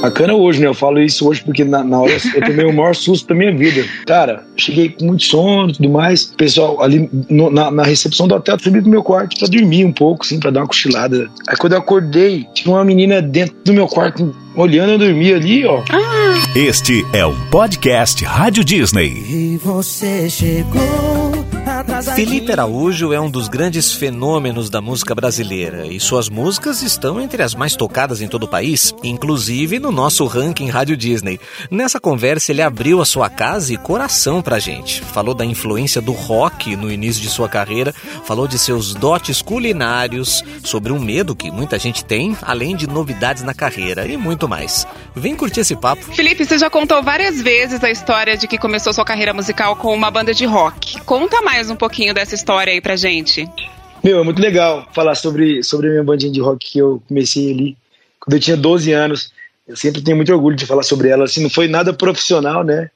Bacana hoje, né? Eu falo isso hoje porque na, na hora eu tomei o maior susto da minha vida. Cara, cheguei com muito sono e tudo mais. O pessoal ali no, na, na, recepção do hotel, subi pro meu quarto pra dormir um pouco, assim, pra dar uma cochilada. Aí quando eu acordei, tinha uma menina dentro do meu quarto olhando eu dormir ali, ó. Este é o podcast Rádio Disney. E você chegou. Felipe Araújo é um dos grandes fenômenos da música brasileira e suas músicas estão entre as mais tocadas em todo o país, inclusive no nosso ranking Rádio Disney. Nessa conversa, ele abriu a sua casa e coração pra gente. Falou da influência do rock no início de sua carreira, falou de seus dotes culinários, sobre um medo que muita gente tem, além de novidades na carreira e muito mais. Vem curtir esse papo. Felipe, você já contou várias vezes a história de que começou sua carreira musical com uma banda de rock. Conta mais um pouquinho dessa história aí pra gente. Meu, é muito legal falar sobre, sobre a minha bandinha de rock que eu comecei ali quando eu tinha 12 anos. Eu sempre tenho muito orgulho de falar sobre ela. Assim, não foi nada profissional, né?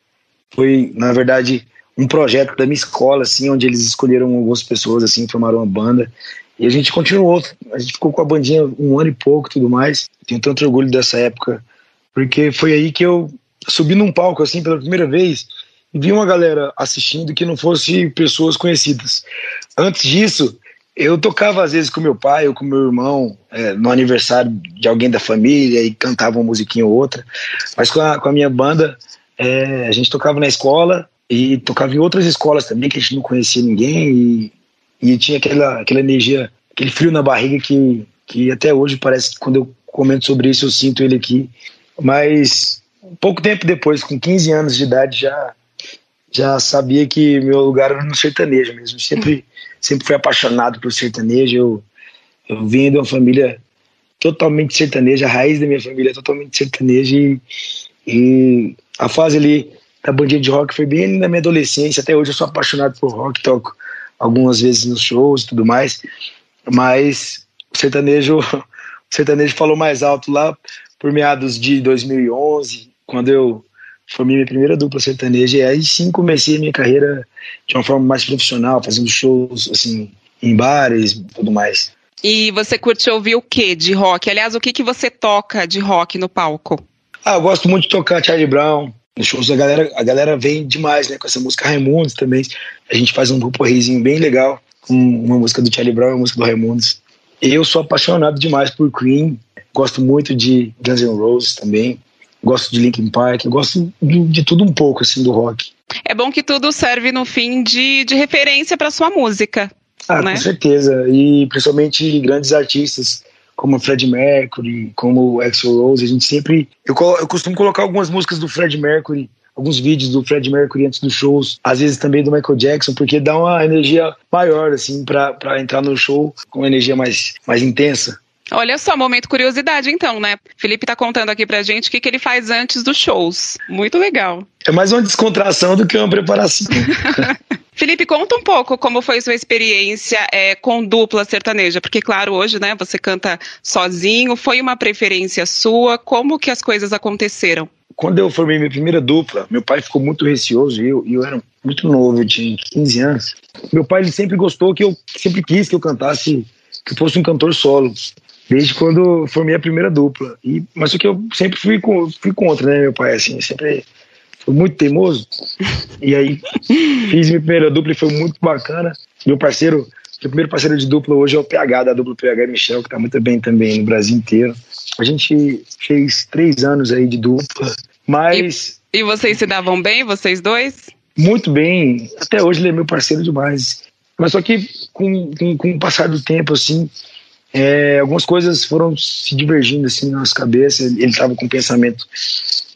Foi, na verdade, um projeto da minha escola, assim, onde eles escolheram algumas pessoas, assim, formaram uma banda. E a gente continuou. A gente ficou com a bandinha um ano e pouco tudo mais. Tenho tanto orgulho dessa época, porque foi aí que eu subi num palco, assim, pela primeira vez vi uma galera assistindo que não fosse pessoas conhecidas. Antes disso, eu tocava às vezes com meu pai ou com meu irmão é, no aniversário de alguém da família e cantava uma musiquinha ou outra. Mas com a, com a minha banda, é, a gente tocava na escola e tocava em outras escolas também que a gente não conhecia ninguém e, e tinha aquela, aquela energia, aquele frio na barriga que, que até hoje parece que quando eu comento sobre isso eu sinto ele aqui. Mas pouco tempo depois, com 15 anos de idade, já já sabia que meu lugar era no sertanejo mesmo. Sempre, sempre fui apaixonado por sertanejo. Eu, eu vim de uma família totalmente sertaneja, a raiz da minha família é totalmente sertaneja e, e a fase ali da bandinha de rock foi bem na minha adolescência. Até hoje eu sou apaixonado por rock, toco algumas vezes nos shows e tudo mais, mas o sertanejo, o sertanejo falou mais alto lá por meados de 2011, quando eu foi minha primeira dupla sertaneja. E aí sim comecei a minha carreira de uma forma mais profissional, fazendo shows assim em bares e tudo mais. E você curte ouvir o que de rock? Aliás, o que, que você toca de rock no palco? Ah, eu gosto muito de tocar Charlie Brown. Nos shows a galera, a galera vem demais, né? Com essa música Raimundos também. A gente faz um grupo risinho bem legal com uma música do Charlie Brown e uma música do Raimundos. Eu sou apaixonado demais por Queen. Gosto muito de Guns N' Roses também gosto de Linkin Park, gosto de, de, tudo um pouco assim do rock. É bom que tudo serve no fim de, de referência para sua música. Ah, né? com certeza. E principalmente grandes artistas como Fred Mercury, como Axl Rose, a gente sempre eu, eu costumo colocar algumas músicas do Fred Mercury alguns vídeos do Fred Mercury antes dos shows, às vezes também do Michael Jackson, porque dá uma energia maior, assim, para entrar no show com uma energia mais, mais intensa. Olha só, momento curiosidade então, né? Felipe tá contando aqui pra gente o que, que ele faz antes dos shows. Muito legal. É mais uma descontração do que uma preparação. Felipe, conta um pouco como foi sua experiência é, com dupla sertaneja, porque claro, hoje, né, você canta sozinho, foi uma preferência sua, como que as coisas aconteceram? Quando eu formei minha primeira dupla, meu pai ficou muito receoso, e eu, eu era muito novo, eu tinha 15 anos. Meu pai ele sempre gostou que eu, sempre quis que eu cantasse, que eu fosse um cantor solo desde quando formei a primeira dupla. E, mas só que eu sempre fui, fui contra, né, meu pai, assim, sempre foi muito teimoso. E aí fiz minha primeira dupla e foi muito bacana. Meu parceiro, meu primeiro parceiro de dupla hoje é o PH, da dupla PH Michel, que tá muito bem também no Brasil inteiro. A gente fez três anos aí de dupla, mas... E, e vocês se davam bem, vocês dois? Muito bem. Até hoje ele é meu parceiro demais. Mas só que com, com, com o passar do tempo, assim, é, algumas coisas foram se divergindo assim na nossa cabeça. Ele estava com pensamento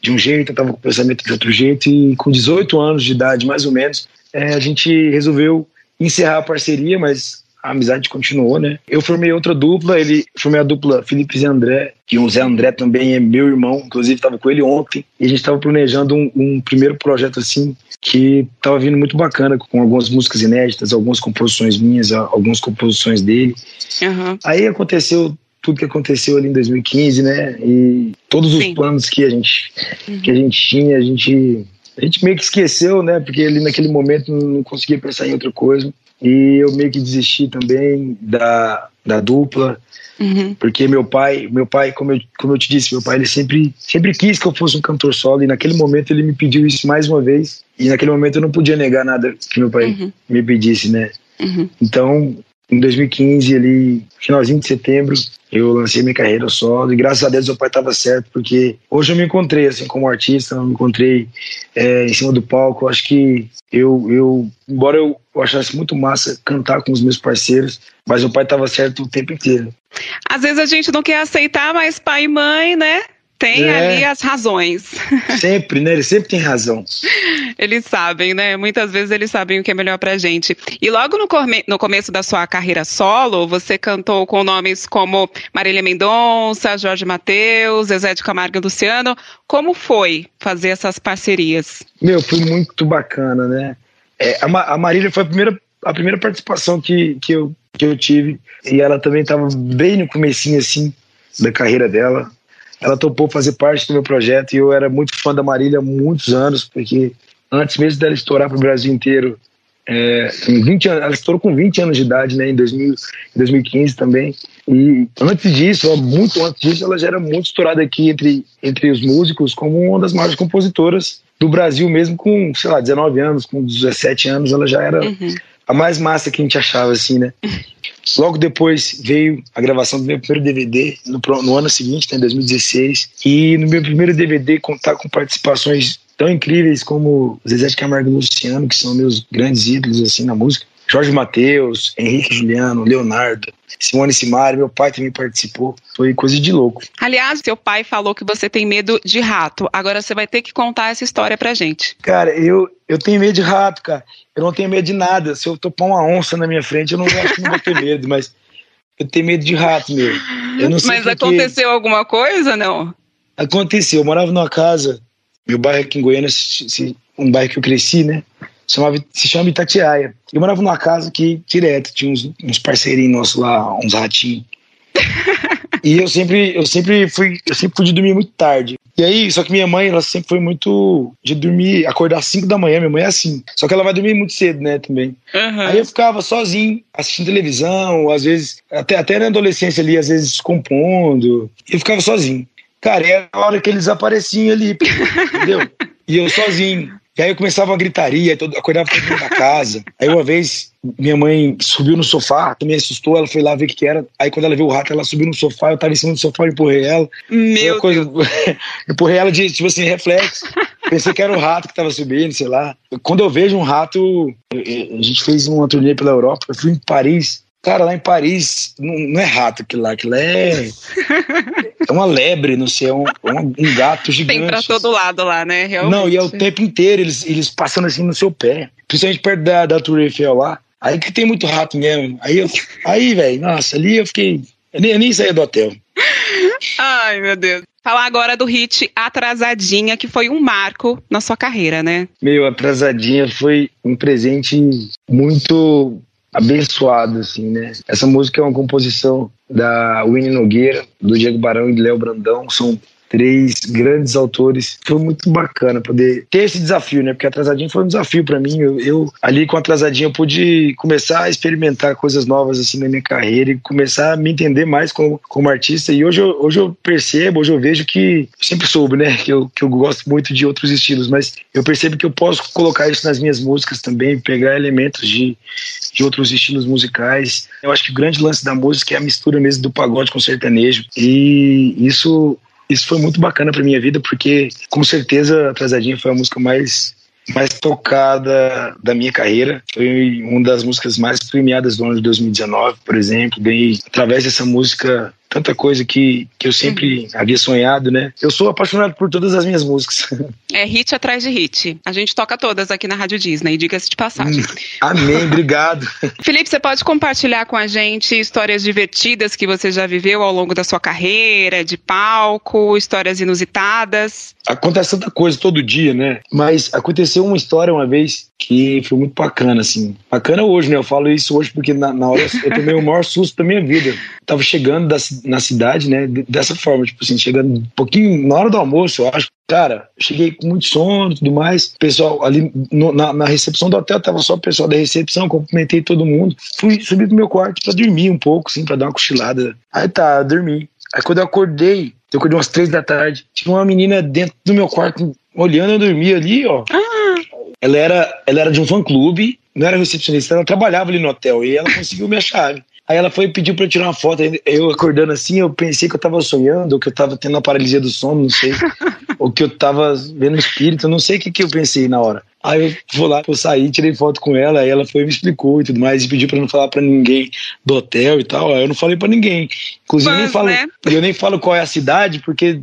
de um jeito, eu estava com pensamento de outro jeito, e com 18 anos de idade, mais ou menos, é, a gente resolveu encerrar a parceria, mas a amizade continuou, né? Eu formei outra dupla, ele formei a dupla Felipe Zé André, que o Zé André também é meu irmão, inclusive estava com ele ontem, e a gente estava planejando um, um, primeiro projeto assim, que estava vindo muito bacana, com algumas músicas inéditas, algumas composições minhas, algumas composições dele. Uhum. Aí aconteceu tudo que aconteceu ali em 2015, né? E todos os Sim. planos que a gente uhum. que a gente tinha, a gente a gente meio que esqueceu, né? Porque ali naquele momento não conseguia pensar em outra coisa. E eu meio que desisti também da, da dupla. Uhum. Porque meu pai, meu pai, como eu, como eu te disse, meu pai ele sempre, sempre quis que eu fosse um cantor solo e naquele momento ele me pediu isso mais uma vez e naquele momento eu não podia negar nada que meu pai Uhum. me pedisse, né? Uhum. Então, em 2015, ali, finalzinho de setembro, eu lancei minha carreira solo e graças a Deus meu pai estava certo, porque hoje eu me encontrei assim como artista, eu me encontrei é, em cima do palco. Eu acho que eu, eu embora eu, achasse muito massa cantar com os meus parceiros, mas meu pai estava certo o tempo inteiro. Às vezes a gente não quer aceitar, mas pai e mãe, né? Tem É. ali as razões. Sempre, né? Ele sempre tem razão. Eles sabem, né? Muitas vezes eles sabem o que é melhor pra gente. E logo no, come- no começo da sua carreira solo, você cantou com nomes como Marília Mendonça, Jorge Mateus, Zezé de Camargo e Luciano. Como foi fazer essas parcerias? Meu, foi muito bacana, né? É, a, Ma- a Marília foi a primeira, a primeira participação que, que, eu, que eu tive e ela também estava bem no comecinho, assim, da carreira dela. Ela topou fazer parte do meu projeto e eu era muito fã da Marília há muitos anos, porque antes mesmo dela estourar para o Brasil inteiro, é, com 20 anos, ela estourou com 20 anos de idade, né, em, 2000, em 2015 também. E antes disso, muito antes disso, ela já era muito estourada aqui entre, entre os músicos como uma das maiores compositoras do Brasil, mesmo com, sei lá, 19 anos, com 17 anos, ela já era Uhum. A mais massa que a gente achava, assim, né? Logo depois veio a gravação do meu primeiro DVD, no, no ano seguinte, né, em 2016. E no meu primeiro DVD contar com participações tão incríveis como Zezé de Camargo e Luciano, que são meus grandes ídolos, assim, na música. Jorge Mateus, Henrique Juliano, Leonardo, Simone Simari, meu pai também participou. Foi coisa de louco. Aliás, seu pai falou que você tem medo de rato. Agora você vai ter que contar essa história pra gente. Cara, eu, eu tenho medo de rato, cara. Eu não tenho medo de nada. Se eu topar uma onça na minha frente, eu não, acho que não vou ter medo, mas eu tenho medo de rato, meu. Eu não sei Mas aconteceu alguma coisa, não? Aconteceu, eu morava numa casa, meu bairro aqui em Goiânia, um bairro que eu cresci, né? Chamava, se chama Itatiaia. Eu morava numa casa que direto tinha uns, uns parceirinhos nossos lá, uns ratinhos. e eu sempre, eu sempre fui, eu sempre fui de dormir muito tarde. E aí, só que minha mãe, ela sempre foi muito de dormir, acordar às 5 da manhã, minha mãe é assim. Só que ela vai dormir muito cedo, né, também. Uhum. Aí eu ficava sozinho, assistindo televisão, às vezes, até, até na adolescência ali, às vezes compondo. E eu ficava sozinho. Cara, é a hora que eles apareciam ali, entendeu? E eu sozinho. E aí eu começava uma gritaria, todo, acordava todo mundo da casa. Aí uma vez, minha mãe subiu no sofá, também assustou, ela foi lá ver o que, que era. Aí quando ela viu o rato, ela subiu no sofá, eu tava em cima do sofá, eu empurrei ela. Meu coisa, Deus. empurrei ela de, tipo assim, reflexo. Pensei que era o rato que tava subindo, sei lá. Quando eu vejo um rato, a gente fez uma turnê pela Europa, eu fui em Paris. Cara, lá em Paris, não, não é rato aquilo lá, aquilo é. É uma lebre, não sei, é um, é um, um gato gigante. Tem pra todo lado lá, né? Realmente. Não, e é o tempo inteiro, eles, eles passando assim no seu pé. Principalmente perto da, da Tour Eiffel lá. Aí que tem muito rato mesmo. Aí, eu, aí velho, nossa, ali eu fiquei. Eu nem, eu nem saía do hotel. Ai, meu Deus. Falar agora do hit Atrasadinha, que foi um marco na sua carreira, né? Meio atrasadinha foi um presente muito abençoado, assim, né? Essa música é uma composição da Winnie Nogueira, do Diego Barão e do Léo Brandão. São três grandes autores. Foi muito bacana poder ter esse desafio, né? Porque Atrasadinha foi um desafio para mim. Eu, eu, ali com Atrasadinha eu pude começar a experimentar coisas novas assim na minha carreira e começar a me entender mais como, como artista. E hoje eu, hoje eu percebo, hoje eu vejo que eu sempre soube, né? Que eu, que eu gosto muito de outros estilos, mas eu percebo que eu posso colocar isso nas minhas músicas também, pegar elementos de, de outros estilos musicais. Eu acho que o grande lance da música é a mistura mesmo do pagode com o sertanejo. E isso isso foi muito bacana pra minha vida, porque com certeza Atrasadinha foi a música mais mais tocada da minha carreira. Foi uma das músicas mais premiadas do ano de 2019, por exemplo. Ganhei, através dessa música, tanta coisa que, que eu sempre havia sonhado, né? Eu sou apaixonado por todas as minhas músicas. É hit atrás de hit. A gente toca todas aqui na Rádio Disney, diga-se de passagem. Amém, obrigado. Felipe, você pode compartilhar com a gente histórias divertidas que você já viveu ao longo da sua carreira, de palco, histórias inusitadas? Acontece tanta coisa todo dia, né? Mas aconteceu uma história uma vez que foi muito bacana, assim. Bacana hoje, né? Eu falo isso hoje porque na, na hora eu tomei o maior susto da minha vida. Tava chegando da, ci- na cidade, né? Dessa forma, tipo assim, chegando um pouquinho na hora do almoço, eu acho. Cara, cheguei com muito sono e tudo mais. Pessoal, ali no, na, na, recepção do hotel, tava só o pessoal da recepção, cumprimentei todo mundo. Fui subir pro meu quarto pra dormir um pouco, assim, pra dar uma cochilada. Aí tá, dormi. Aí quando eu acordei, eu acordei umas três da tarde, tinha uma menina dentro do meu quarto, olhando eu dormir ali, ó. Ah. Ela era, ela era de um fã clube, não era recepcionista, ela trabalhava ali no hotel e ela conseguiu minha chave. Aí ela foi e pediu pra eu tirar uma foto. Eu acordando assim, eu pensei que eu tava sonhando, ou que eu tava tendo uma paralisia do sono, não sei. ou que eu tava vendo espírito, não sei o que, que eu pensei na hora. Aí eu fui lá, eu saí, tirei foto com ela, aí ela foi e me explicou e tudo mais, e pediu pra não falar pra ninguém do hotel e tal. Aí eu não falei pra ninguém. Inclusive, Mas, eu, nem falo, né? eu nem falo qual é a cidade, porque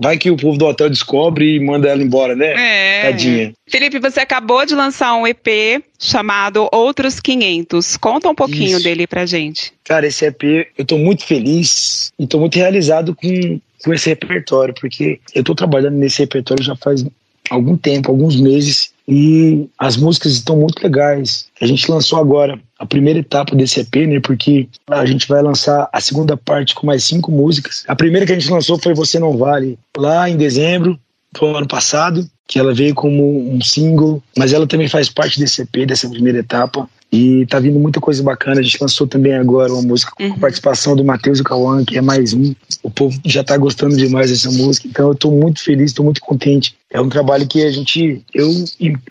Vai que o povo do hotel descobre e manda ela embora, né? É. Tadinha. Felipe, você acabou de lançar um EP chamado Outros 500. Conta um pouquinho Isso. dele pra gente. Cara, esse EP, eu tô muito feliz e tô muito realizado com, com esse repertório, porque eu tô trabalhando nesse repertório já faz algum tempo, alguns meses, e as músicas estão muito legais. A gente lançou agora a primeira etapa desse EP, né? Porque a gente vai lançar a segunda parte com mais cinco músicas. A primeira que a gente lançou foi Você Não Vale, lá em dezembro do ano passado, que ela veio como um single, mas ela também faz parte desse EP, dessa primeira etapa. E tá vindo muita coisa bacana. A gente lançou também agora uma música com uhum. participação do Matheus e Cauã, que é mais um. O povo já tá gostando demais dessa música. Então eu tô muito feliz, tô muito contente. É um trabalho que a gente, eu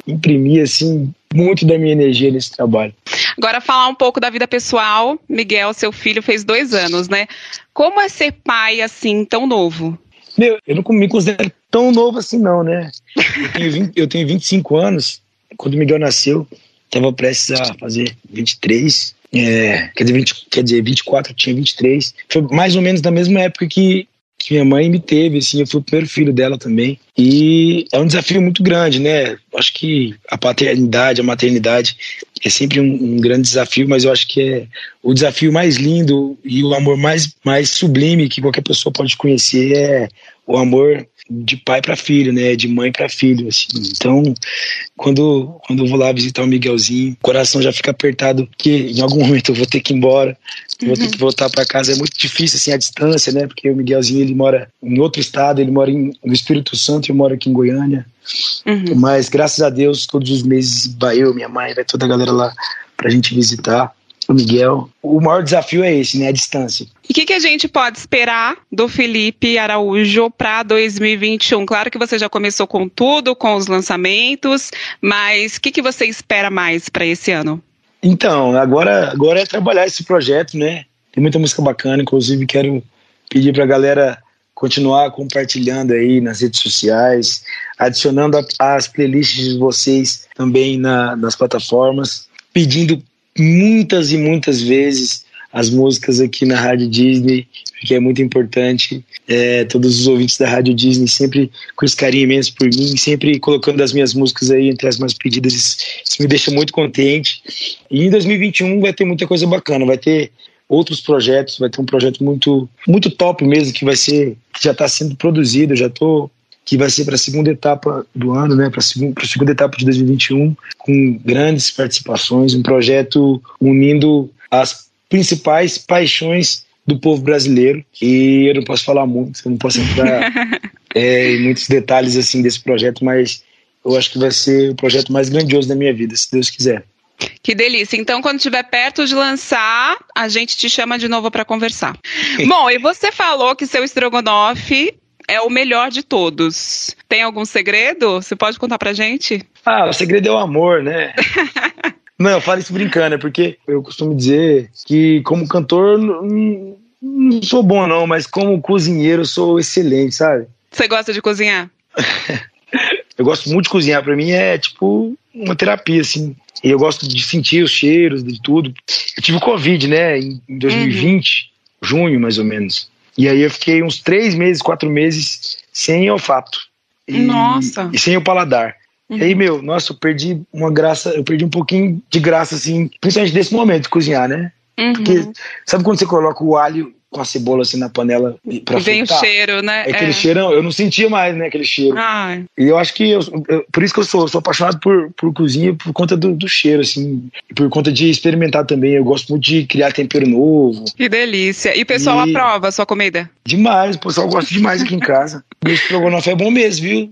imprimi assim muito da minha energia nesse trabalho. Agora falar um pouco da vida pessoal. Miguel, seu filho fez dois anos, né? Como é ser pai assim tão novo? Meu, eu não me considero tão novo assim não, né? Eu tenho, 20, eu tenho 25 anos. Quando o Miguel nasceu, estava prestes a fazer 23, é, quer, dizer, 20, quer dizer, 24, tinha 23. Foi mais ou menos da mesma época que, que minha mãe me teve, assim, eu fui o primeiro filho dela também. E é um desafio muito grande, né? Acho que a paternidade, a maternidade é sempre um, um, grande desafio, mas eu acho que é o desafio mais lindo e o amor mais, mais sublime que qualquer pessoa pode conhecer é o amor de pai para filho, né? De mãe para filho, assim. Então, quando, quando eu vou lá visitar o Miguelzinho, o coração já fica apertado, porque em algum momento eu vou ter que ir embora, uhum. vou ter que voltar para casa. É muito difícil, assim, a distância, né? Porque o Miguelzinho, ele mora em outro estado, ele mora em, no Espírito Santo, eu moro aqui em Goiânia. Uhum. Mas, graças a Deus, todos os meses vai eu, minha mãe, vai toda a galera lá pra gente visitar o Miguel. O maior desafio é esse, né? A distância. E o que, que, a gente pode esperar do Felipe Araújo para 2021? Claro que você já começou com tudo, com os lançamentos, mas o que, que você espera mais para esse ano? Então, agora, agora é trabalhar esse projeto, né? Tem muita música bacana, inclusive quero pedir para a galera continuar compartilhando aí nas redes sociais, adicionando as playlists de vocês também na, nas plataformas, pedindo muitas e muitas vezes as músicas aqui na Rádio Disney, que é muito importante. É, todos os ouvintes da Rádio Disney sempre com esse carinho imenso por mim, sempre colocando as minhas músicas aí entre as mais pedidas. Isso, me deixa muito contente. E em 2021 vai ter muita coisa bacana, vai ter outros projetos, vai ter um projeto muito muito top mesmo que vai ser que já está sendo produzido, já estou que vai ser para a segunda etapa do ano, né, para a segunda, segunda etapa de 2021, com grandes participações, um projeto unindo as principais paixões do povo brasileiro. E eu não posso falar muito, eu não posso entrar é, em muitos detalhes assim desse projeto, mas eu acho que vai ser o projeto mais grandioso da minha vida, se Deus quiser. Que delícia. Então, quando estiver perto de lançar, a gente te chama de novo para conversar. Bom, e você falou que seu estrogonofe é o melhor de todos. Tem algum segredo? Você pode contar pra gente? Ah, o segredo é o amor, né? não, eu falo isso brincando, é porque eu costumo dizer que como cantor não, não sou bom não, mas como cozinheiro sou excelente, sabe? Você gosta de cozinhar? eu gosto muito de cozinhar, pra mim é tipo uma terapia, assim. E eu gosto de sentir os cheiros, de tudo. Eu tive Covid, né, em 2020, uhum. junho mais ou menos. E aí eu fiquei uns três meses, quatro meses sem olfato. E, nossa! E sem o paladar. Uhum. E aí, meu, nossa, eu perdi uma graça, eu perdi um pouquinho de graça, assim, principalmente desse momento de cozinhar, né? Uhum. Porque sabe quando você coloca o alho, com a cebola assim na panela pra Vem fritar. o cheiro, né? É aquele cheirão, eu não sentia mais, né, aquele cheiro. Ai. E eu acho que, eu, eu- por isso que eu sou, sou apaixonado por, por cozinha, por conta do, do cheiro, assim, por conta de experimentar também. Eu gosto muito de criar tempero novo, Que delícia. E o pessoal E- aprova a sua comida? demais, o pessoal gosta demais aqui em casa. E esse estrogonofe é bom mesmo, viu?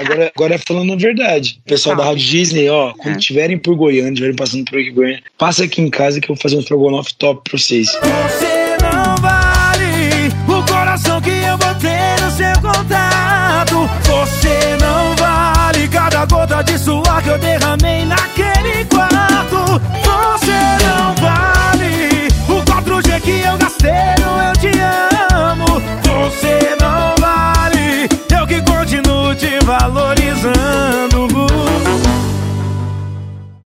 Agora, agora falando a verdade. Pessoal da Rádio Disney, ó, quando É. estiverem por Goiânia, estiverem passando por aqui em Goiânia, passa aqui em casa que eu vou fazer um estrogonofe top pra vocês. Você não vale o coração que eu botei no seu contato. Você não vale cada gota de suor que eu derramei naquele quarto. Você não vale o 4G que eu gastei no Eu Te Amo. Você não vale eu que continuo te valor.